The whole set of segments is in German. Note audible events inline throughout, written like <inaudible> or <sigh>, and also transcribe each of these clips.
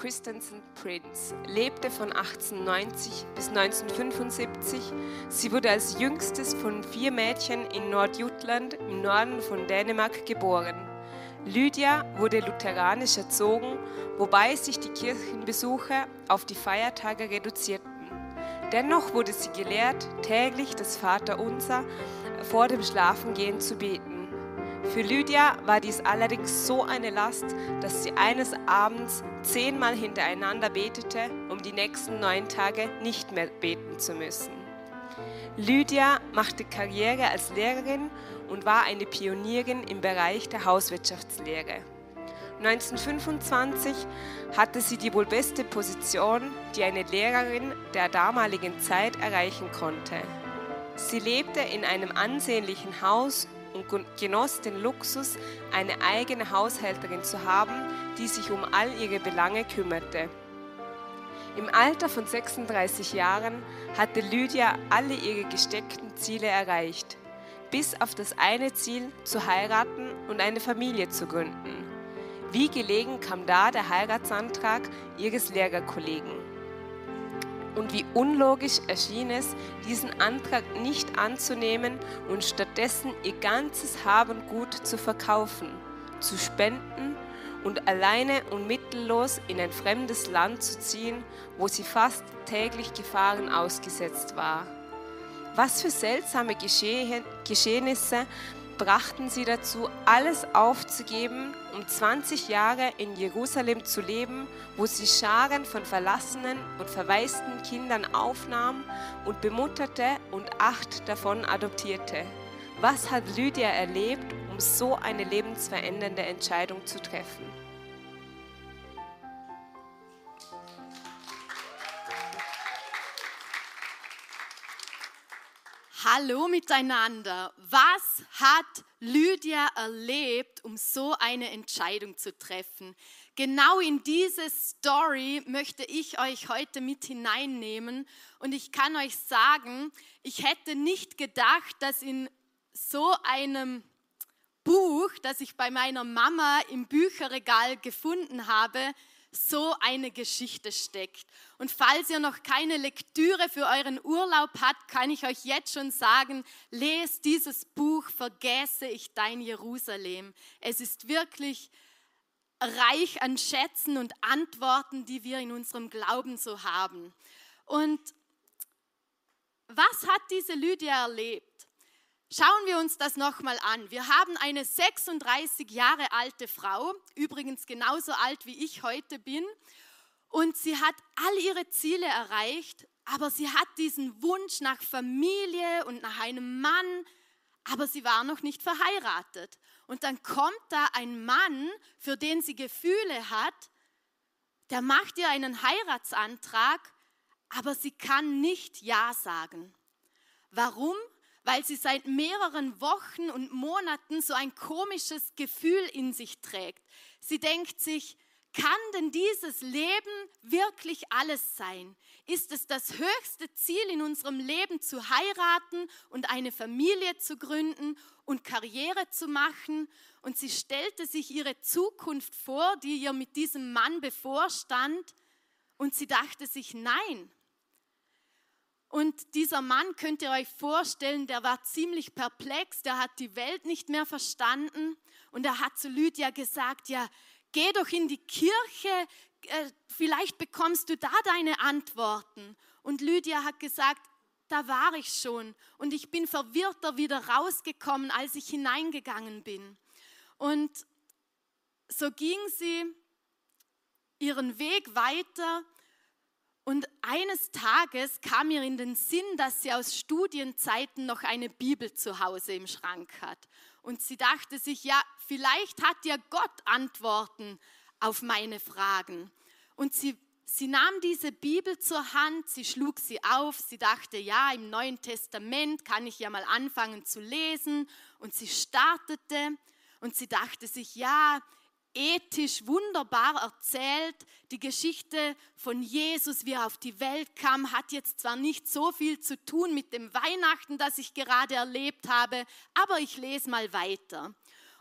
Christensen, Prince lebte von 1890 bis 1975. Sie wurde als jüngstes von vier Mädchen in Nordjutland im Norden von Dänemark geboren. Lydia wurde lutheranisch erzogen, wobei sich die Kirchenbesuche auf die Feiertage reduzierten. Dennoch wurde sie gelehrt, täglich das Vaterunser vor dem Schlafengehen zu beten. Für Lydia war dies allerdings so eine Last, dass sie eines Abends zehnmal hintereinander betete, um die nächsten neun Tage nicht mehr beten zu müssen. Lydia machte Karriere als Lehrerin und war eine Pionierin im Bereich der Hauswirtschaftslehre. 1925 hatte sie die wohl beste Position, die eine Lehrerin der damaligen Zeit erreichen konnte. Sie lebte in einem ansehnlichen Haus und genoss den Luxus, eine eigene Haushälterin zu haben, die sich um all ihre Belange kümmerte. Im Alter von 36 Jahren hatte Lydia alle ihre gesteckten Ziele erreicht, bis auf das eine Ziel, zu heiraten und eine Familie zu gründen. Wie gelegen kam da der Heiratsantrag ihres Lehrerkollegen? Und wie unlogisch erschien es, diesen Antrag nicht anzunehmen und stattdessen ihr ganzes Hab und Gut zu verkaufen, zu spenden und alleine und mittellos in ein fremdes Land zu ziehen, wo sie fast täglich Gefahren ausgesetzt war. Was für seltsame Geschehnisse brachten sie dazu, alles aufzugeben, um 20 Jahre in Jerusalem zu leben, wo sie Scharen von verlassenen und verwaisten Kindern aufnahm und bemutterte und acht davon adoptierte. Was hat Lydia erlebt, um so eine lebensverändernde Entscheidung zu treffen? Hallo miteinander. Was hat Lydia erlebt, um so eine Entscheidung zu treffen? Genau in diese Story möchte ich euch heute mit hineinnehmen und ich kann euch sagen, ich hätte nicht gedacht, dass in so einem Buch, das ich bei meiner Mama im Bücherregal gefunden habe, so eine Geschichte steckt. Und falls ihr noch keine Lektüre für euren Urlaub habt, kann ich euch jetzt schon sagen, lest dieses Buch, vergesse ich dein Jerusalem. Es ist wirklich reich an Schätzen und Antworten, die wir in unserem Glauben so haben. Und was hat diese Lydia erlebt? Schauen wir uns das nochmal an. Wir haben eine 36 Jahre alte Frau, übrigens genauso alt wie ich heute bin, und sie hat all ihre Ziele erreicht, aber sie hat diesen Wunsch nach Familie und nach einem Mann, aber sie war noch nicht verheiratet. Und dann kommt da ein Mann, für den sie Gefühle hat, der macht ihr einen Heiratsantrag, aber sie kann nicht Ja sagen. Warum? weil sie seit mehreren Wochen und Monaten so ein komisches Gefühl in sich trägt. Sie denkt sich, kann denn dieses Leben wirklich alles sein? Ist es das höchste Ziel in unserem Leben zu heiraten und eine Familie zu gründen und Karriere zu machen? Und sie stellte sich ihre Zukunft vor, die ihr mit diesem Mann bevorstand. Und sie dachte sich, nein, und dieser Mann, könnt ihr euch vorstellen, der war ziemlich perplex, der hat die Welt nicht mehr verstanden und er hat zu Lydia gesagt, ja, geh doch in die Kirche, äh, vielleicht bekommst du da deine Antworten. Und Lydia hat gesagt, da war ich schon und ich bin verwirrter wieder rausgekommen, als ich hineingegangen bin. Und so ging sie ihren Weg weiter und eines Tages kam mir in den Sinn, dass sie aus Studienzeiten noch eine Bibel zu Hause im Schrank hat. Und sie dachte sich, ja, vielleicht hat ja Gott Antworten auf meine Fragen. Und sie Sie nahm diese Bibel zur Hand, sie schlug sie auf, sie dachte, ja, im Neuen Testament kann ich ja mal anfangen zu lesen. Und sie startete und sie dachte sich, ja, ethisch wunderbar erzählt. Die Geschichte von Jesus, wie er auf die Welt kam, hat jetzt zwar nicht so viel zu tun mit dem Weihnachten, das ich gerade erlebt habe, aber ich lese mal weiter.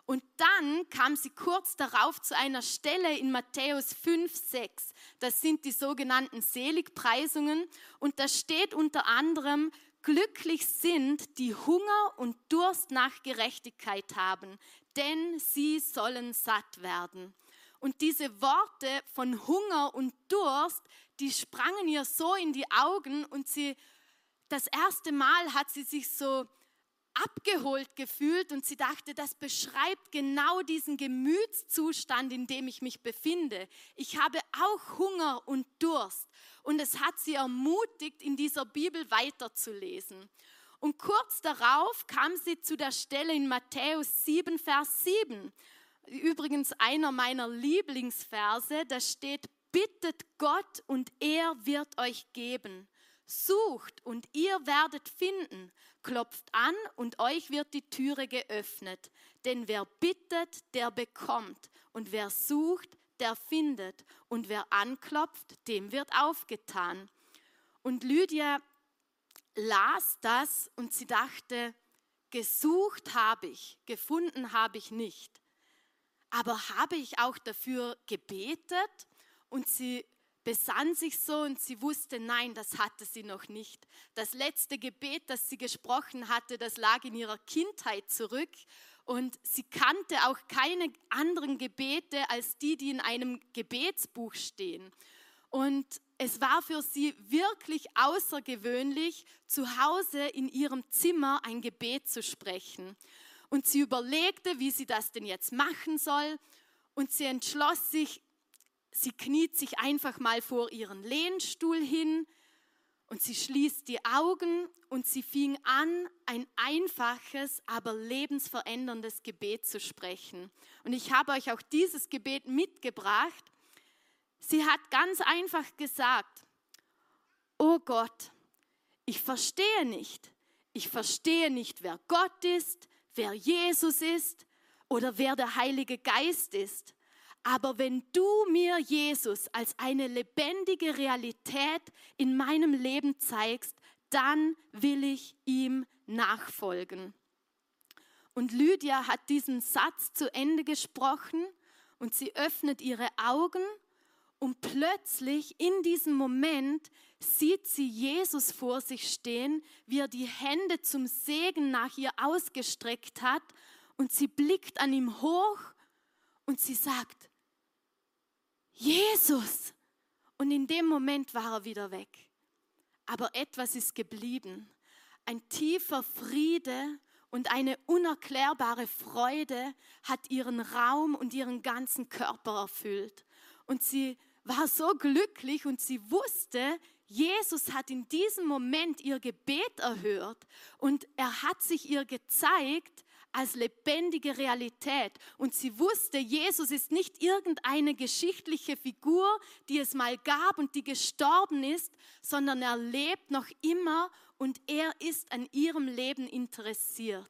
Und dann kam sie kurz darauf zu einer Stelle in Matthäus 5, 6. Das sind die sogenannten Seligpreisungen. Und da steht unter anderem, glücklich sind, die Hunger und Durst nach Gerechtigkeit haben, denn sie sollen satt werden. Und diese Worte von Hunger und Durst, die sprangen ihr so in die Augen und sie, das erste Mal hat sie sich so abgeholt gefühlt und sie dachte, das beschreibt genau diesen Gemütszustand, in dem ich mich befinde. Ich habe auch Hunger und Durst und es hat sie ermutigt, in dieser Bibel weiterzulesen. Und kurz darauf kam sie zu der Stelle in Matthäus 7, Vers 7. Übrigens einer meiner Lieblingsverse, da steht, bittet Gott und er wird euch geben. Sucht und ihr werdet finden. Klopft an und euch wird die Türe geöffnet. Denn wer bittet, der bekommt. Und wer sucht, der findet. Und wer anklopft, dem wird aufgetan. Und Lydia las das und sie dachte, gesucht habe ich, gefunden habe ich nicht. Aber habe ich auch dafür gebetet? Und sie besann sich so und sie wusste, nein, das hatte sie noch nicht. Das letzte Gebet, das sie gesprochen hatte, das lag in ihrer Kindheit zurück und sie kannte auch keine anderen Gebete als die, die in einem Gebetsbuch stehen. Und es war für sie wirklich außergewöhnlich, zu Hause in ihrem Zimmer ein Gebet zu sprechen. Und sie überlegte, wie sie das denn jetzt machen soll. Und sie entschloss sich, sie kniet sich einfach mal vor ihren Lehnstuhl hin und sie schließt die Augen und sie fing an, ein einfaches, aber lebensveränderndes Gebet zu sprechen. Und ich habe euch auch dieses Gebet mitgebracht. Sie hat ganz einfach gesagt, oh Gott, ich verstehe nicht. Ich verstehe nicht, wer Gott ist, wer Jesus ist oder wer der Heilige Geist ist. Aber wenn du mir Jesus als eine lebendige Realität in meinem Leben zeigst, dann will ich ihm nachfolgen. Und Lydia hat diesen Satz zu Ende gesprochen und sie öffnet ihre Augen und plötzlich in diesem Moment sieht sie Jesus vor sich stehen, wie er die Hände zum Segen nach ihr ausgestreckt hat und sie blickt an ihm hoch und sie sagt, Jesus. Und in dem Moment war er wieder weg. Aber etwas ist geblieben. Ein tiefer Friede und eine unerklärbare Freude hat ihren Raum und ihren ganzen Körper erfüllt. Und sie war so glücklich und sie wusste, Jesus hat in diesem Moment ihr Gebet erhört und er hat sich ihr gezeigt als lebendige Realität. Und sie wusste, Jesus ist nicht irgendeine geschichtliche Figur, die es mal gab und die gestorben ist, sondern er lebt noch immer und er ist an ihrem Leben interessiert.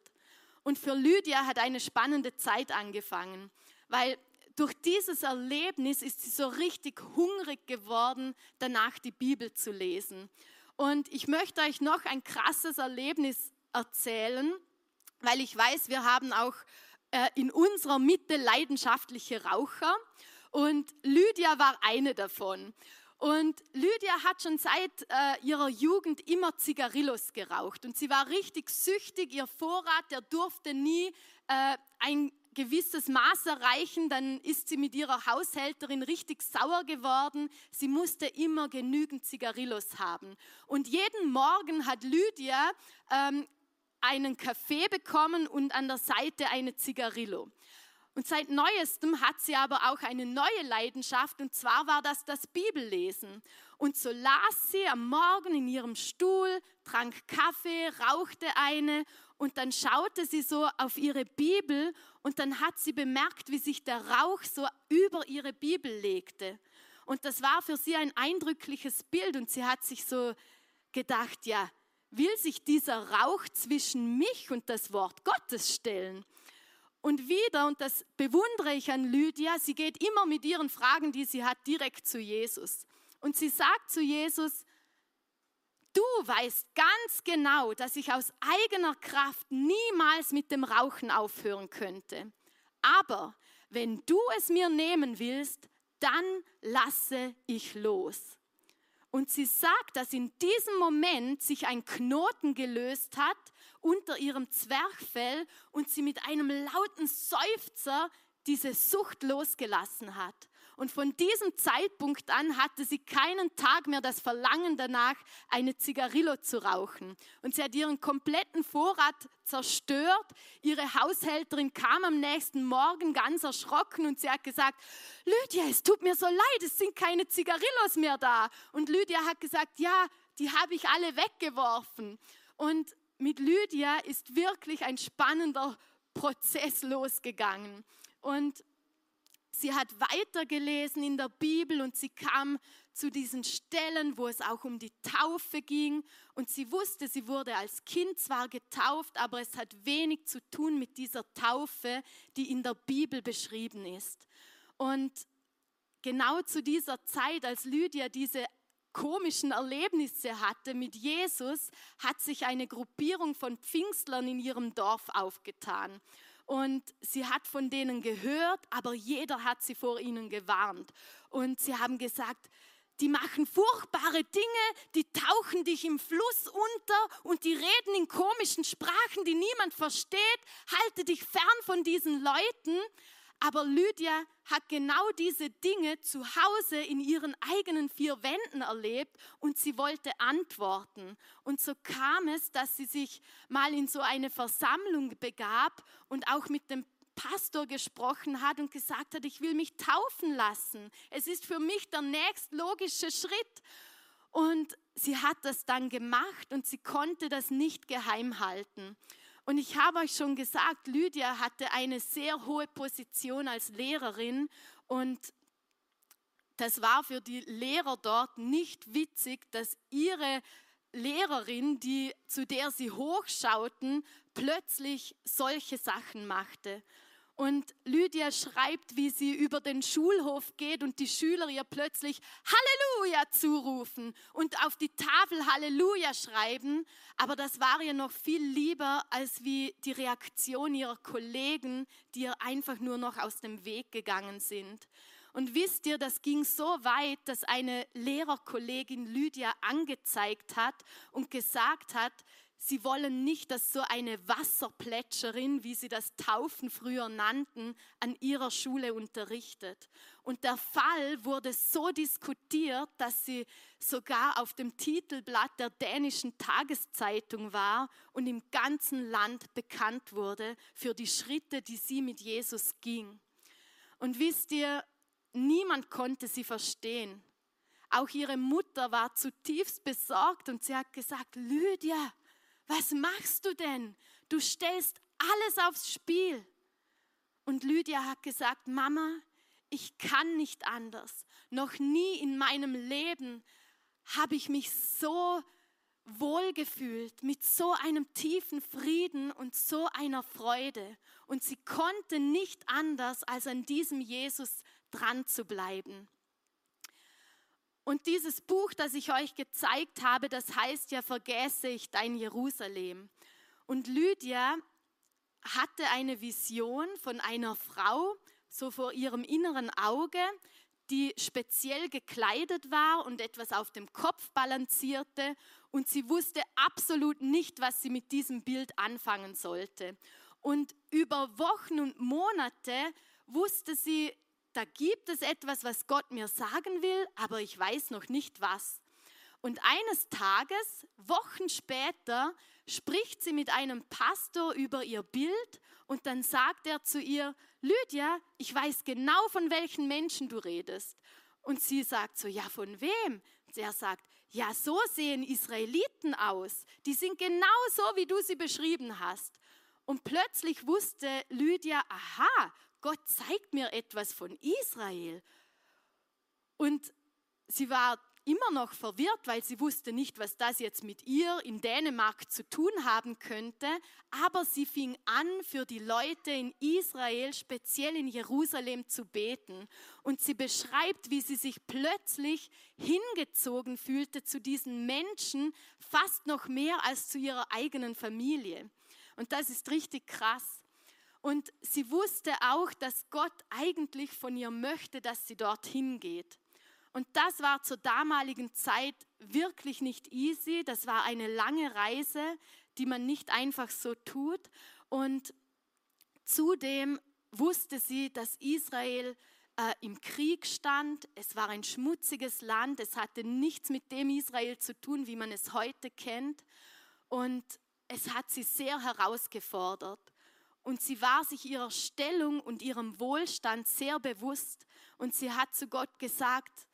Und für Lydia hat eine spannende Zeit angefangen, weil durch dieses Erlebnis ist sie so richtig hungrig geworden, danach die Bibel zu lesen. Und ich möchte euch noch ein krasses Erlebnis erzählen weil ich weiß, wir haben auch äh, in unserer Mitte leidenschaftliche Raucher und Lydia war eine davon. Und Lydia hat schon seit äh, ihrer Jugend immer Zigarillos geraucht und sie war richtig süchtig. Ihr Vorrat, der durfte nie äh, ein gewisses Maß erreichen, dann ist sie mit ihrer Haushälterin richtig sauer geworden. Sie musste immer genügend Zigarillos haben. Und jeden Morgen hat Lydia ähm, einen Kaffee bekommen und an der Seite eine Zigarillo. Und seit neuestem hat sie aber auch eine neue Leidenschaft und zwar war das das Bibellesen. Und so las sie am Morgen in ihrem Stuhl, trank Kaffee, rauchte eine und dann schaute sie so auf ihre Bibel und dann hat sie bemerkt, wie sich der Rauch so über ihre Bibel legte. Und das war für sie ein eindrückliches Bild und sie hat sich so gedacht, ja, will sich dieser Rauch zwischen mich und das Wort Gottes stellen? Und wieder, und das bewundere ich an Lydia, sie geht immer mit ihren Fragen, die sie hat, direkt zu Jesus. Und sie sagt zu Jesus, du weißt ganz genau, dass ich aus eigener Kraft niemals mit dem Rauchen aufhören könnte. Aber wenn du es mir nehmen willst, dann lasse ich los. Und sie sagt, dass in diesem Moment sich ein Knoten gelöst hat unter ihrem Zwerchfell und sie mit einem lauten Seufzer diese Sucht losgelassen hat. Und von diesem Zeitpunkt an hatte sie keinen Tag mehr das Verlangen danach, eine Zigarillo zu rauchen. Und sie hat ihren kompletten Vorrat zerstört. Ihre Haushälterin kam am nächsten Morgen ganz erschrocken und sie hat gesagt, Lydia, es tut mir so leid, es sind keine Zigarillos mehr da. Und Lydia hat gesagt, ja, die habe ich alle weggeworfen. Und mit Lydia ist wirklich ein spannender Prozess losgegangen. Und sie hat weitergelesen in der Bibel und sie kam zu diesen Stellen, wo es auch um die Taufe ging. Und sie wusste, sie wurde als Kind zwar getauft, aber es hat wenig zu tun mit dieser Taufe, die in der Bibel beschrieben ist. Und genau zu dieser Zeit, als Lydia diese komischen Erlebnisse hatte mit Jesus, hat sich eine Gruppierung von Pfingstlern in ihrem Dorf aufgetan und sie hat von denen gehört, aber jeder hat sie vor ihnen gewarnt. Und sie haben gesagt, die machen furchtbare Dinge, die tauchen dich im Fluss unter und die reden in komischen Sprachen, die niemand versteht. Halte dich fern von diesen Leuten. Aber Lydia hat genau diese Dinge zu Hause in ihren eigenen vier Wänden erlebt und sie wollte antworten. Und so kam es, dass sie sich mal in so eine Versammlung begab und auch mit dem Pastor gesprochen hat und gesagt hat, ich will mich taufen lassen. Es ist für mich der nächstlogische Schritt. Und sie hat das dann gemacht und sie konnte das nicht geheim halten. Und ich habe euch schon gesagt, Lydia hatte eine sehr hohe Position als Lehrerin und das war für die Lehrer dort nicht witzig, dass ihre Lehrerin, die, zu der sie hochschauten, plötzlich solche Sachen machte. Und Lydia schreibt, wie sie über den Schulhof geht und die Schüler ihr plötzlich Halleluja zurufen und auf die Tafel Halleluja schreiben. Aber das war ihr noch viel lieber als wie die Reaktion ihrer Kollegen, die ihr einfach nur noch aus dem Weg gegangen sind. Und wisst ihr, das ging so weit, dass eine Lehrerkollegin Lydia angezeigt hat und gesagt hat, Sie wollen nicht, dass so eine Wasserplätscherin, wie sie das Taufen früher nannten, an ihrer Schule unterrichtet. Und der Fall wurde so diskutiert, dass sie sogar auf dem Titelblatt der dänischen Tageszeitung war und im ganzen Land bekannt wurde für die Schritte, die sie mit Jesus ging. Und wisst ihr, niemand konnte sie verstehen. Auch ihre Mutter war zutiefst besorgt und sie hat gesagt, Lydia, was machst du denn? Du stellst alles aufs Spiel. Und Lydia hat gesagt, Mama, ich kann nicht anders. Noch nie in meinem Leben habe ich mich so wohlgefühlt, mit so einem tiefen Frieden und so einer Freude. Und sie konnte nicht anders, als an diesem Jesus dran zu bleiben. Und dieses Buch, das ich euch gezeigt habe, das heißt ja, vergesse ich dein Jerusalem. Und Lydia hatte eine Vision von einer Frau, so vor ihrem inneren Auge, die speziell gekleidet war und etwas auf dem Kopf balancierte. Und sie wusste absolut nicht, was sie mit diesem Bild anfangen sollte. Und über Wochen und Monate wusste sie da gibt es etwas, was Gott mir sagen will, aber ich weiß noch nicht was. Und eines Tages, Wochen später, spricht sie mit einem Pastor über ihr Bild und dann sagt er zu ihr, Lydia, ich weiß genau, von welchen Menschen du redest. Und sie sagt so, ja, von wem? Und er sagt, ja, so sehen Israeliten aus. Die sind genau so, wie du sie beschrieben hast. Und plötzlich wusste Lydia, aha, Gott zeigt mir etwas von Israel. Und sie war immer noch verwirrt, weil sie wusste nicht, was das jetzt mit ihr in Dänemark zu tun haben könnte. Aber sie fing an, für die Leute in Israel, speziell in Jerusalem, zu beten. Und sie beschreibt, wie sie sich plötzlich hingezogen fühlte zu diesen Menschen, fast noch mehr als zu ihrer eigenen Familie. Und das ist richtig krass. Und sie wusste auch, dass Gott eigentlich von ihr möchte, dass sie dorthin geht. Und das war zur damaligen Zeit wirklich nicht easy. Das war eine lange Reise, die man nicht einfach so tut. Und zudem wusste sie, dass Israel äh, im Krieg stand. Es war ein schmutziges Land. Es hatte nichts mit dem Israel zu tun, wie man es heute kennt. Und es hat sie sehr herausgefordert. Und sie war sich ihrer Stellung und ihrem Wohlstand sehr bewusst. Und sie hat zu Gott gesagt,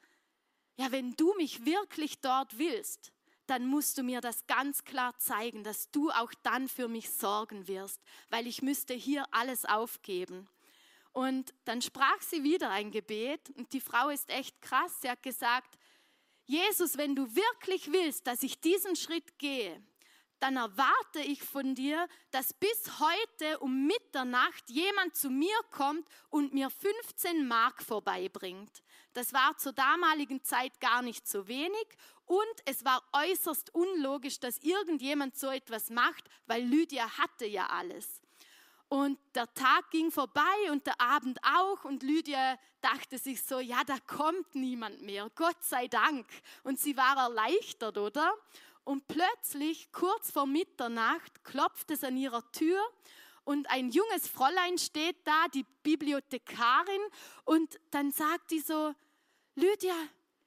ja, wenn du mich wirklich dort willst, dann musst du mir das ganz klar zeigen, dass du auch dann für mich sorgen wirst, weil ich müsste hier alles aufgeben. Und dann sprach sie wieder ein Gebet und die Frau ist echt krass. Sie hat gesagt, Jesus, wenn du wirklich willst, dass ich diesen Schritt gehe, dann erwarte ich von dir, dass bis heute um Mitternacht jemand zu mir kommt und mir 15 Mark vorbeibringt. Das war zur damaligen Zeit gar nicht so wenig und es war äußerst unlogisch, dass irgendjemand so etwas macht, weil Lydia hatte ja alles. Und der Tag ging vorbei und der Abend auch und Lydia dachte sich so, ja, da kommt niemand mehr, Gott sei Dank. Und sie war erleichtert, oder? Und plötzlich, kurz vor Mitternacht, klopft es an ihrer Tür und ein junges Fräulein steht da, die Bibliothekarin, und dann sagt die so, Lydia,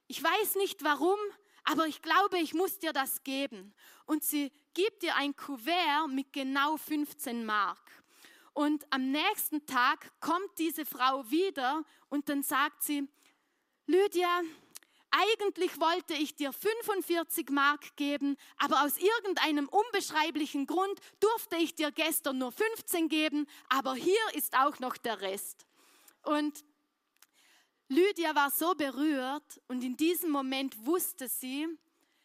ich weiß nicht warum, aber ich glaube, ich muss dir das geben. Und sie gibt dir ein Kuvert mit genau 15 Mark. Und am nächsten Tag kommt diese Frau wieder und dann sagt sie, Lydia, eigentlich wollte ich dir 45 Mark geben, aber aus irgendeinem unbeschreiblichen Grund durfte ich dir gestern nur 15 geben, aber hier ist auch noch der Rest. Und Lydia war so berührt und in diesem Moment wusste sie,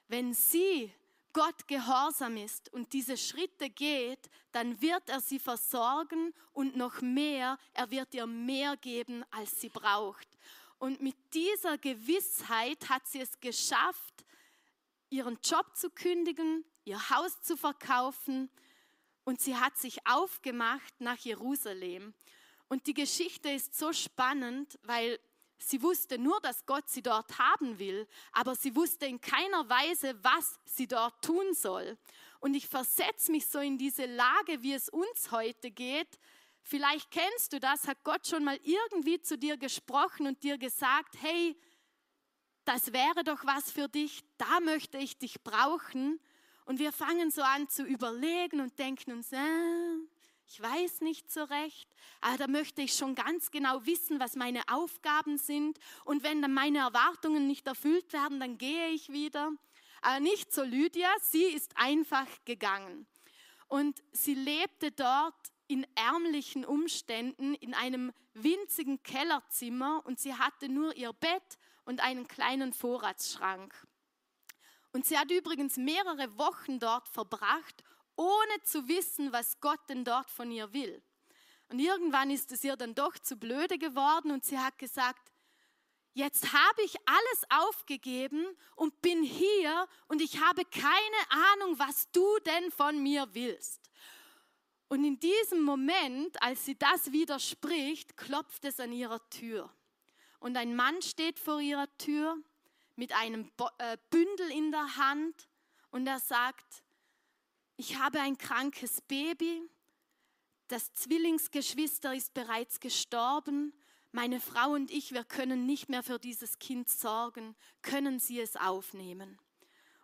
wenn sie Gott gehorsam ist und diese Schritte geht, dann wird er sie versorgen und noch mehr, er wird ihr mehr geben, als sie braucht. Und mit dieser Gewissheit hat sie es geschafft, ihren Job zu kündigen, ihr Haus zu verkaufen und sie hat sich aufgemacht nach Jerusalem. Und die Geschichte ist so spannend, weil sie wusste nur, dass Gott sie dort haben will, aber sie wusste in keiner Weise, was sie dort tun soll. Und ich versetze mich so in diese Lage, wie es uns heute geht, Vielleicht kennst du das, hat Gott schon mal irgendwie zu dir gesprochen und dir gesagt, hey, das wäre doch was für dich, da möchte ich dich brauchen. Und wir fangen so an zu überlegen und denken uns, äh, ich weiß nicht so recht, aber da möchte ich schon ganz genau wissen, was meine Aufgaben sind. Und wenn dann meine Erwartungen nicht erfüllt werden, dann gehe ich wieder. Aber nicht so Lydia, sie ist einfach gegangen. Und sie lebte dort in ärmlichen Umständen in einem winzigen Kellerzimmer und sie hatte nur ihr Bett und einen kleinen Vorratsschrank. Und sie hat übrigens mehrere Wochen dort verbracht, ohne zu wissen, was Gott denn dort von ihr will. Und irgendwann ist es ihr dann doch zu blöde geworden und sie hat gesagt, jetzt habe ich alles aufgegeben und bin hier und ich habe keine Ahnung, was du denn von mir willst. Und in diesem Moment, als sie das widerspricht, klopft es an ihrer Tür. Und ein Mann steht vor ihrer Tür mit einem äh, Bündel in der Hand und er sagt, ich habe ein krankes Baby, das Zwillingsgeschwister ist bereits gestorben, meine Frau und ich, wir können nicht mehr für dieses Kind sorgen, können Sie es aufnehmen?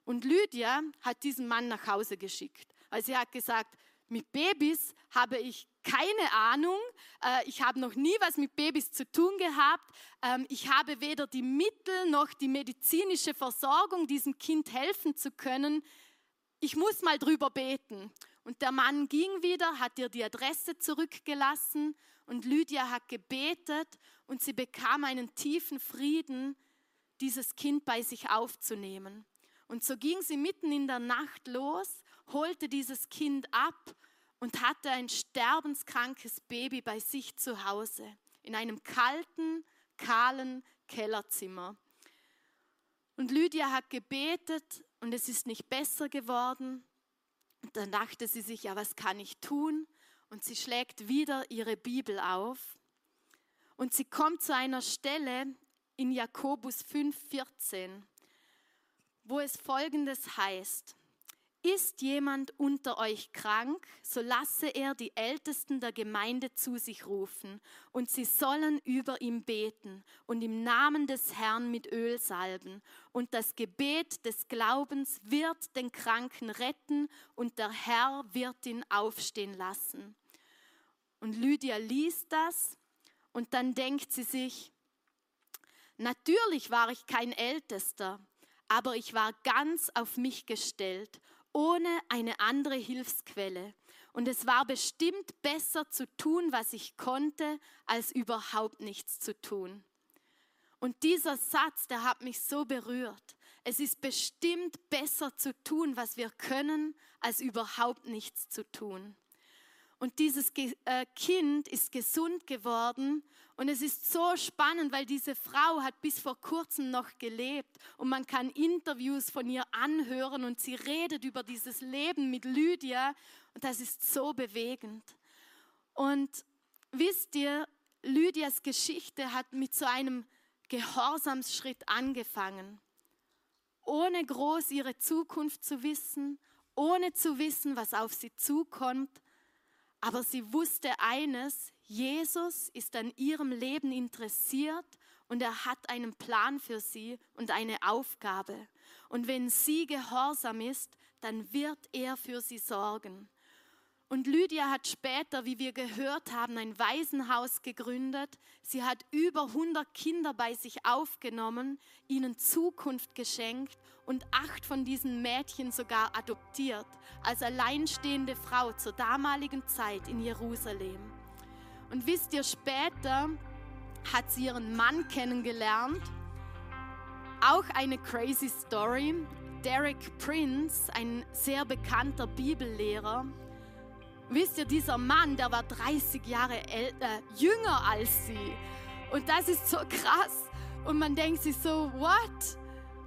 Und Lydia hat diesen Mann nach Hause geschickt, weil sie hat gesagt, mit Babys habe ich keine Ahnung. Äh, ich habe noch nie was mit Babys zu tun gehabt. Ähm, ich habe weder die Mittel noch die medizinische Versorgung, diesem Kind helfen zu können. Ich muss mal drüber beten. Und der Mann ging wieder, hat ihr die Adresse zurückgelassen und Lydia hat gebetet und sie bekam einen tiefen Frieden, dieses Kind bei sich aufzunehmen. Und so ging sie mitten in der Nacht los, holte dieses Kind ab und hatte ein sterbenskrankes Baby bei sich zu Hause, in einem kalten, kahlen Kellerzimmer. Und Lydia hat gebetet und es ist nicht besser geworden. Und dann dachte sie sich, ja, was kann ich tun? Und sie schlägt wieder ihre Bibel auf. Und sie kommt zu einer Stelle in Jakobus 5,14, wo es folgendes heißt. Ist jemand unter euch krank, so lasse er die Ältesten der Gemeinde zu sich rufen, und sie sollen über ihm beten und im Namen des Herrn mit Öl salben. Und das Gebet des Glaubens wird den Kranken retten, und der Herr wird ihn aufstehen lassen. Und Lydia liest das, und dann denkt sie sich, natürlich war ich kein Ältester, aber ich war ganz auf mich gestellt ohne eine andere Hilfsquelle. Und es war bestimmt besser zu tun, was ich konnte, als überhaupt nichts zu tun. Und dieser Satz, der hat mich so berührt. Es ist bestimmt besser zu tun, was wir können, als überhaupt nichts zu tun. Und dieses äh, Kind ist gesund geworden und es ist so spannend, weil diese Frau hat bis vor kurzem noch gelebt und man kann Interviews von ihr anhören und sie redet über dieses Leben mit Lydia und das ist so bewegend. Und wisst ihr, Lydias Geschichte hat mit so einem Gehorsamsschritt angefangen, ohne groß ihre Zukunft zu wissen, ohne zu wissen, was auf sie zukommt aber sie wusste eines, Jesus ist an ihrem Leben interessiert und er hat einen Plan für sie und eine Aufgabe. Und wenn sie gehorsam ist, dann wird er für sie sorgen. Und Lydia hat später, wie wir gehört haben, ein Waisenhaus gegründet. Sie hat über 100 Kinder bei sich aufgenommen, ihnen Zukunft geschenkt und acht von diesen Mädchen sogar adoptiert, als alleinstehende Frau zur damaligen Zeit in Jerusalem. Und wisst ihr, später hat sie ihren Mann kennengelernt. Auch eine crazy Story. Derek Prince, ein sehr bekannter Bibellehrer, Wisst ihr, dieser Mann, der war 30 Jahre älter, äh, jünger als sie. Und das ist so krass. Und man denkt sich so, what?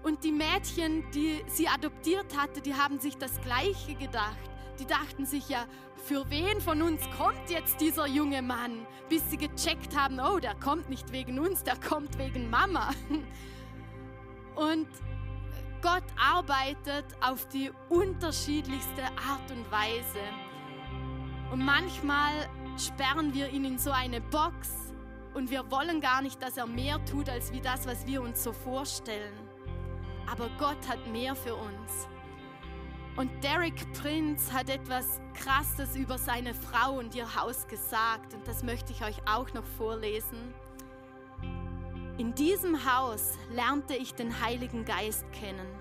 Und die Mädchen, die sie adoptiert hatte, die haben sich das Gleiche gedacht. Die dachten sich ja, für wen von uns kommt jetzt dieser junge Mann? Bis sie gecheckt haben, oh, der kommt nicht wegen uns, der kommt wegen Mama. <laughs> Und Gott arbeitet auf die unterschiedlichste Art und Weise. Und manchmal sperren wir ihn in so eine Box und wir wollen gar nicht, dass er mehr tut als wie das, was wir uns so vorstellen. Aber Gott hat mehr für uns. Und Derek Prince hat etwas Krasses über seine Frau und ihr Haus gesagt und das möchte ich euch auch noch vorlesen. In diesem Haus lernte ich den Heiligen Geist kennen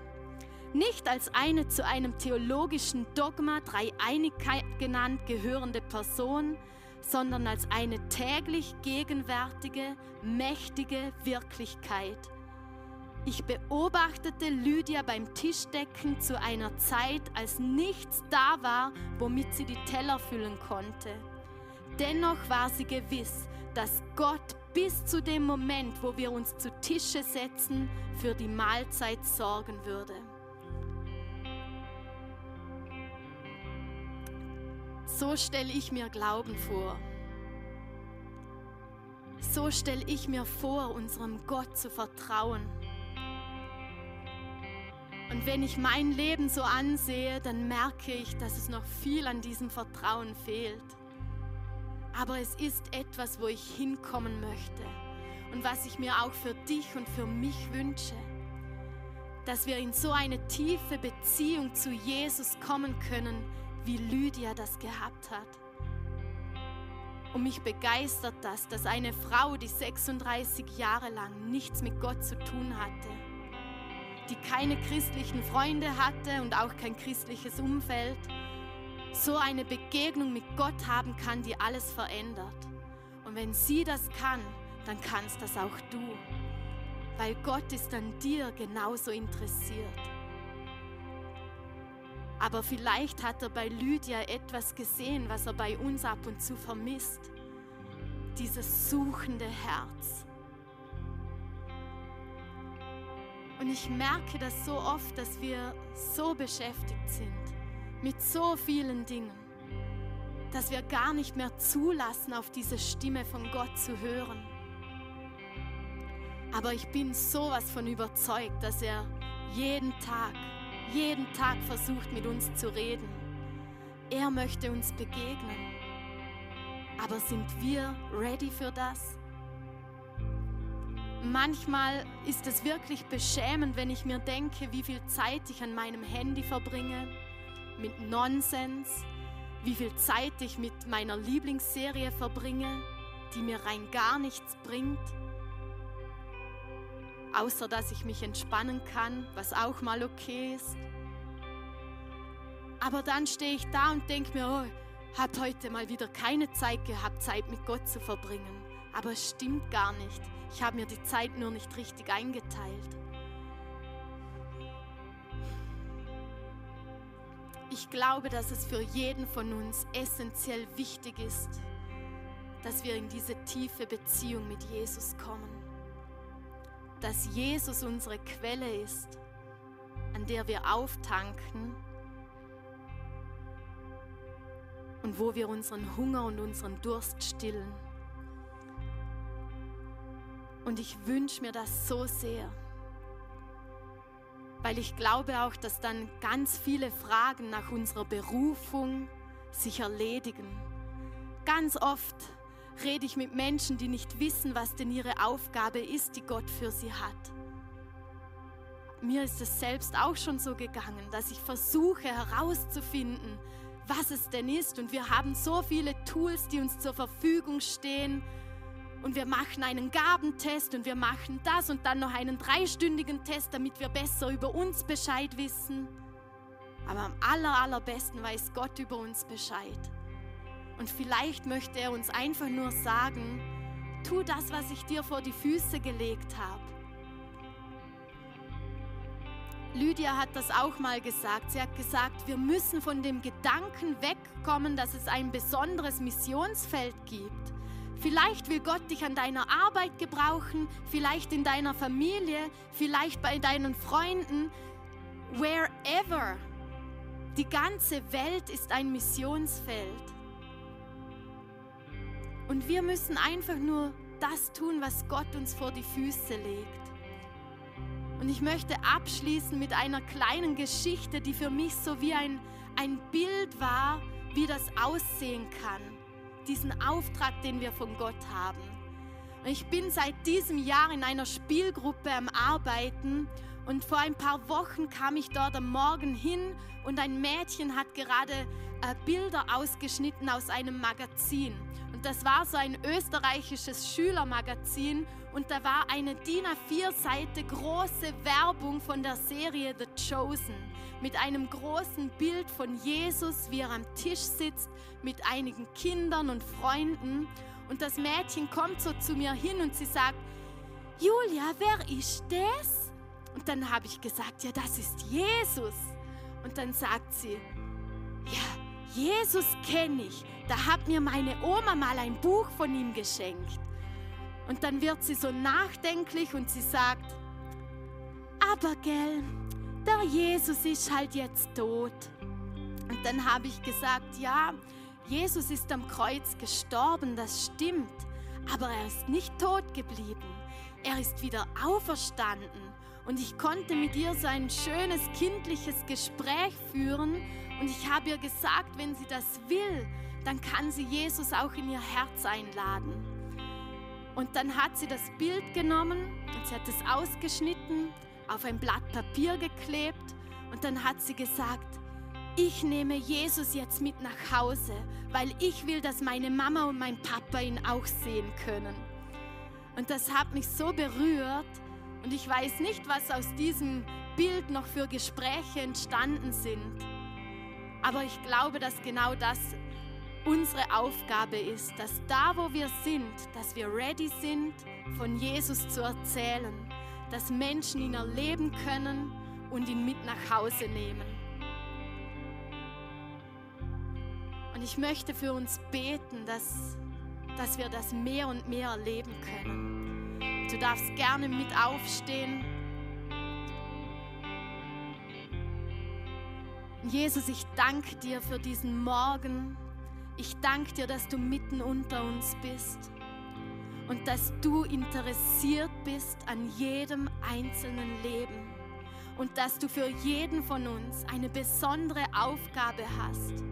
nicht als eine zu einem theologischen Dogma Dreieinigkeit genannt gehörende Person, sondern als eine täglich gegenwärtige, mächtige Wirklichkeit. Ich beobachtete Lydia beim Tischdecken zu einer Zeit, als nichts da war, womit sie die Teller füllen konnte. Dennoch war sie gewiss, dass Gott bis zu dem Moment, wo wir uns zu Tische setzen, für die Mahlzeit sorgen würde. So stelle ich mir Glauben vor. So stelle ich mir vor, unserem Gott zu vertrauen. Und wenn ich mein Leben so ansehe, dann merke ich, dass es noch viel an diesem Vertrauen fehlt. Aber es ist etwas, wo ich hinkommen möchte und was ich mir auch für dich und für mich wünsche. Dass wir in so eine tiefe Beziehung zu Jesus kommen können, wie Lydia das gehabt hat. Und mich begeistert das, dass eine Frau, die 36 Jahre lang nichts mit Gott zu tun hatte, die keine christlichen Freunde hatte und auch kein christliches Umfeld, so eine Begegnung mit Gott haben kann, die alles verändert. Und wenn sie das kann, dann kannst das auch du. weil Gott ist an dir genauso interessiert. Aber vielleicht hat er bei Lydia etwas gesehen, was er bei uns ab und zu vermisst. Dieses suchende Herz. Und ich merke das so oft, dass wir so beschäftigt sind mit so vielen Dingen, dass wir gar nicht mehr zulassen, auf diese Stimme von Gott zu hören. Aber ich bin sowas von überzeugt, dass er jeden Tag, jeden Tag versucht mit uns zu reden. Er möchte uns begegnen. Aber sind wir ready für das? Manchmal ist es wirklich beschämend, wenn ich mir denke, wie viel Zeit ich an meinem Handy verbringe, mit Nonsens, wie viel Zeit ich mit meiner Lieblingsserie verbringe, die mir rein gar nichts bringt außer dass ich mich entspannen kann, was auch mal okay ist. Aber dann stehe ich da und denke mir, oh, habe heute mal wieder keine Zeit gehabt, Zeit mit Gott zu verbringen. Aber es stimmt gar nicht. Ich habe mir die Zeit nur nicht richtig eingeteilt. Ich glaube, dass es für jeden von uns essentiell wichtig ist, dass wir in diese tiefe Beziehung mit Jesus kommen dass Jesus unsere Quelle ist, an der wir auftanken und wo wir unseren Hunger und unseren Durst stillen. Und ich wünsche mir das so sehr, weil ich glaube auch, dass dann ganz viele Fragen nach unserer Berufung sich erledigen. Ganz oft rede ich mit Menschen, die nicht wissen, was denn ihre Aufgabe ist, die Gott für sie hat. Mir ist es selbst auch schon so gegangen, dass ich versuche herauszufinden, was es denn ist. Und wir haben so viele Tools, die uns zur Verfügung stehen. Und wir machen einen Gabentest und wir machen das und dann noch einen dreistündigen Test, damit wir besser über uns Bescheid wissen. Aber am aller, allerbesten weiß Gott über uns Bescheid. Und vielleicht möchte er uns einfach nur sagen, tu das, was ich dir vor die Füße gelegt habe. Lydia hat das auch mal gesagt. Sie hat gesagt, wir müssen von dem Gedanken wegkommen, dass es ein besonderes Missionsfeld gibt. Vielleicht will Gott dich an deiner Arbeit gebrauchen, vielleicht in deiner Familie, vielleicht bei deinen Freunden, wherever. Die ganze Welt ist ein Missionsfeld. Und wir müssen einfach nur das tun, was Gott uns vor die Füße legt. Und ich möchte abschließen mit einer kleinen Geschichte, die für mich so wie ein, ein Bild war, wie das aussehen kann. Diesen Auftrag, den wir von Gott haben. Und ich bin seit diesem Jahr in einer Spielgruppe am Arbeiten und vor ein paar Wochen kam ich dort am Morgen hin und ein Mädchen hat gerade äh, Bilder ausgeschnitten aus einem Magazin. Und das war so ein österreichisches Schülermagazin und da war eine DIN A4-Seite große Werbung von der Serie The Chosen mit einem großen Bild von Jesus, wie er am Tisch sitzt mit einigen Kindern und Freunden. Und das Mädchen kommt so zu mir hin und sie sagt, Julia, wer ist das? Und dann habe ich gesagt, ja, das ist Jesus. Und dann sagt sie, ja, Jesus kenne ich. Da hat mir meine Oma mal ein Buch von ihm geschenkt. Und dann wird sie so nachdenklich und sie sagt, aber gell, der Jesus ist halt jetzt tot. Und dann habe ich gesagt, ja, Jesus ist am Kreuz gestorben, das stimmt, aber er ist nicht tot geblieben. Er ist wieder auferstanden. Und ich konnte mit ihr so ein schönes kindliches Gespräch führen und ich habe ihr gesagt, wenn sie das will, dann kann sie Jesus auch in ihr Herz einladen. Und dann hat sie das Bild genommen und sie hat es ausgeschnitten, auf ein Blatt Papier geklebt und dann hat sie gesagt, ich nehme Jesus jetzt mit nach Hause, weil ich will, dass meine Mama und mein Papa ihn auch sehen können. Und das hat mich so berührt und ich weiß nicht, was aus diesem Bild noch für Gespräche entstanden sind. Aber ich glaube, dass genau das unsere Aufgabe ist, dass da, wo wir sind, dass wir ready sind, von Jesus zu erzählen, dass Menschen ihn erleben können und ihn mit nach Hause nehmen. Und ich möchte für uns beten, dass, dass wir das mehr und mehr erleben können. Du darfst gerne mit aufstehen. Jesus, ich danke dir für diesen Morgen. Ich danke dir, dass du mitten unter uns bist und dass du interessiert bist an jedem einzelnen Leben und dass du für jeden von uns eine besondere Aufgabe hast.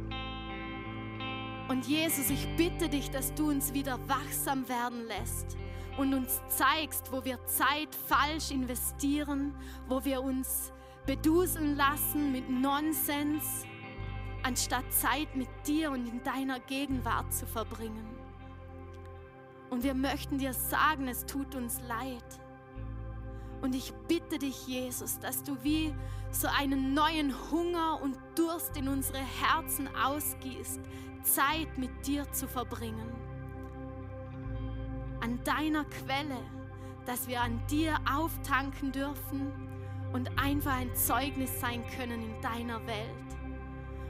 Und Jesus, ich bitte dich, dass du uns wieder wachsam werden lässt und uns zeigst, wo wir Zeit falsch investieren, wo wir uns beduseln lassen mit Nonsens, anstatt Zeit mit dir und in deiner Gegenwart zu verbringen. Und wir möchten dir sagen, es tut uns leid. Und ich bitte dich, Jesus, dass du wie so einen neuen Hunger und Durst in unsere Herzen ausgießt, Zeit mit dir zu verbringen. An deiner Quelle, dass wir an dir auftanken dürfen und einfach ein Zeugnis sein können in deiner Welt.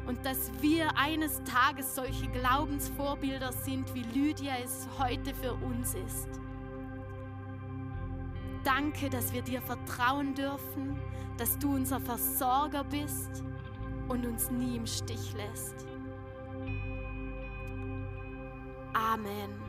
Und dass wir eines Tages solche Glaubensvorbilder sind, wie Lydia es heute für uns ist. Danke, dass wir dir vertrauen dürfen, dass du unser Versorger bist und uns nie im Stich lässt. Amen.